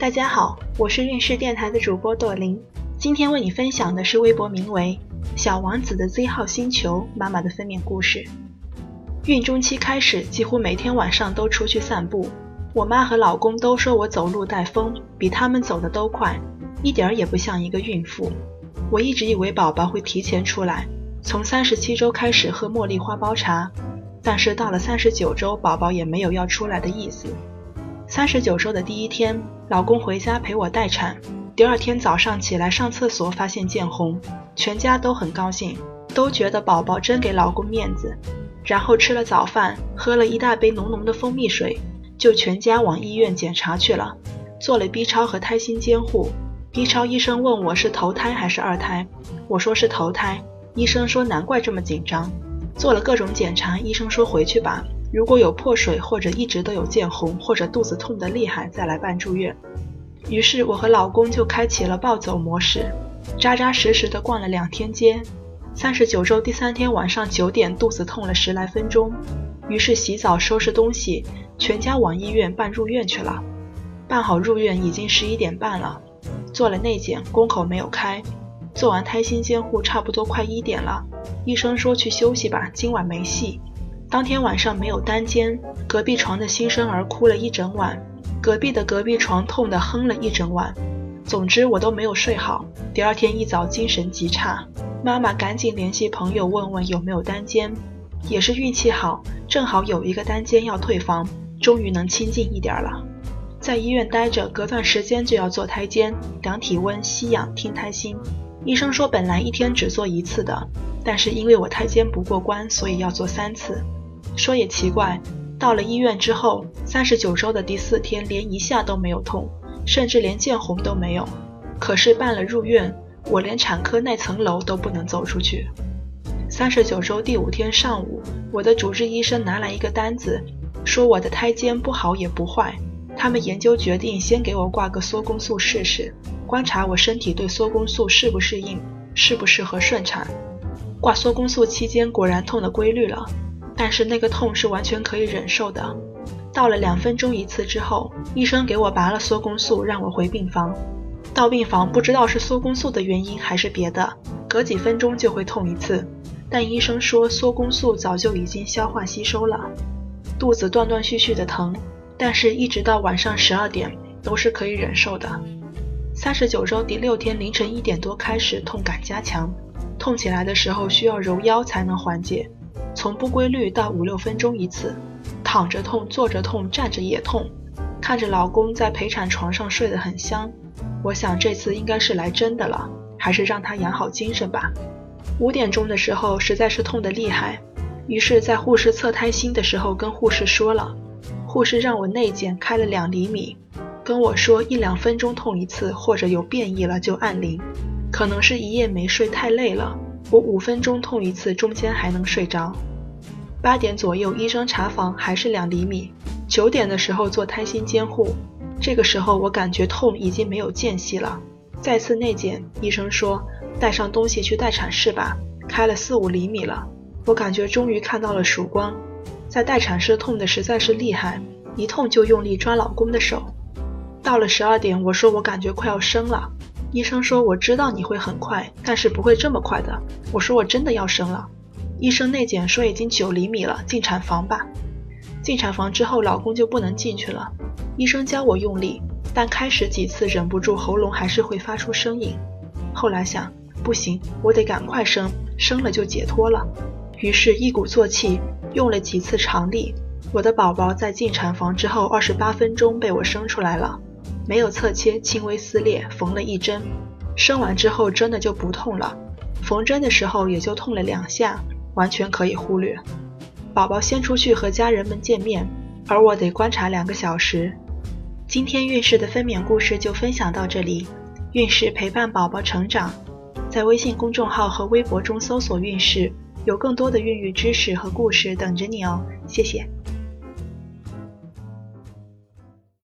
大家好，我是运势电台的主播朵琳，今天为你分享的是微博名为“小王子的 Z 号星球”妈妈的分娩故事。孕中期开始，几乎每天晚上都出去散步。我妈和老公都说我走路带风，比他们走的都快，一点儿也不像一个孕妇。我一直以为宝宝会提前出来，从三十七周开始喝茉莉花苞茶，但是到了三十九周，宝宝也没有要出来的意思。三十九周的第一天，老公回家陪我待产。第二天早上起来上厕所，发现见红，全家都很高兴，都觉得宝宝真给老公面子。然后吃了早饭，喝了一大杯浓浓的蜂蜜水，就全家往医院检查去了，做了 B 超和胎心监护。B 超医生问我是头胎还是二胎，我说是头胎。医生说难怪这么紧张。做了各种检查，医生说回去吧。如果有破水或者一直都有见红或者肚子痛得厉害，再来办住院。于是我和老公就开启了暴走模式，扎扎实实的逛了两天街。三十九周第三天晚上九点，肚子痛了十来分钟，于是洗澡收拾东西，全家往医院办入院去了。办好入院已经十一点半了，做了内检，宫口没有开。做完胎心监护，差不多快一点了，医生说去休息吧，今晚没戏。当天晚上没有单间，隔壁床的新生儿哭了一整晚，隔壁的隔壁床痛得哼了一整晚。总之我都没有睡好，第二天一早精神极差。妈妈赶紧联系朋友问问有没有单间，也是运气好，正好有一个单间要退房，终于能清静一点了。在医院待着，隔段时间就要做胎监，量体温、吸氧、听胎心。医生说本来一天只做一次的，但是因为我胎监不过关，所以要做三次。说也奇怪，到了医院之后，三十九周的第四天，连一下都没有痛，甚至连见红都没有。可是办了入院，我连产科那层楼都不能走出去。三十九周第五天上午，我的主治医生拿来一个单子，说我的胎监不好也不坏，他们研究决定先给我挂个缩宫素试试，观察我身体对缩宫素适不适应，适不适合顺产。挂缩宫素期间果然痛的规律了。但是那个痛是完全可以忍受的。到了两分钟一次之后，医生给我拔了缩宫素，让我回病房。到病房不知道是缩宫素的原因还是别的，隔几分钟就会痛一次。但医生说缩宫素早就已经消化吸收了。肚子断断续续的疼，但是一直到晚上十二点都是可以忍受的。三十九周第六天凌晨一点多开始痛感加强，痛起来的时候需要揉腰才能缓解。从不规律到五六分钟一次，躺着痛，坐着痛，站着也痛。看着老公在陪产床上睡得很香，我想这次应该是来真的了，还是让他养好精神吧。五点钟的时候实在是痛得厉害，于是，在护士测胎心的时候跟护士说了，护士让我内检开了两厘米，跟我说一两分钟痛一次，或者有变异了就按铃。可能是一夜没睡太累了。我五分钟痛一次，中间还能睡着。八点左右，医生查房还是两厘米。九点的时候做胎心监护，这个时候我感觉痛已经没有间隙了。再次内检，医生说带上东西去待产室吧，开了四五厘米了。我感觉终于看到了曙光。在待产室痛的实在是厉害，一痛就用力抓老公的手。到了十二点，我说我感觉快要生了。医生说：“我知道你会很快，但是不会这么快的。”我说：“我真的要生了。”医生内检说已经九厘米了，进产房吧。进产房之后，老公就不能进去了。医生教我用力，但开始几次忍不住喉咙还是会发出声音。后来想，不行，我得赶快生，生了就解脱了。于是，一鼓作气，用了几次长力。我的宝宝在进产房之后二十八分钟被我生出来了。没有侧切，轻微撕裂，缝了一针。生完之后真的就不痛了，缝针的时候也就痛了两下，完全可以忽略。宝宝先出去和家人们见面，而我得观察两个小时。今天运势的分娩故事就分享到这里，运势陪伴宝宝成长，在微信公众号和微博中搜索“运势”，有更多的孕育知识和故事等着你哦。谢谢。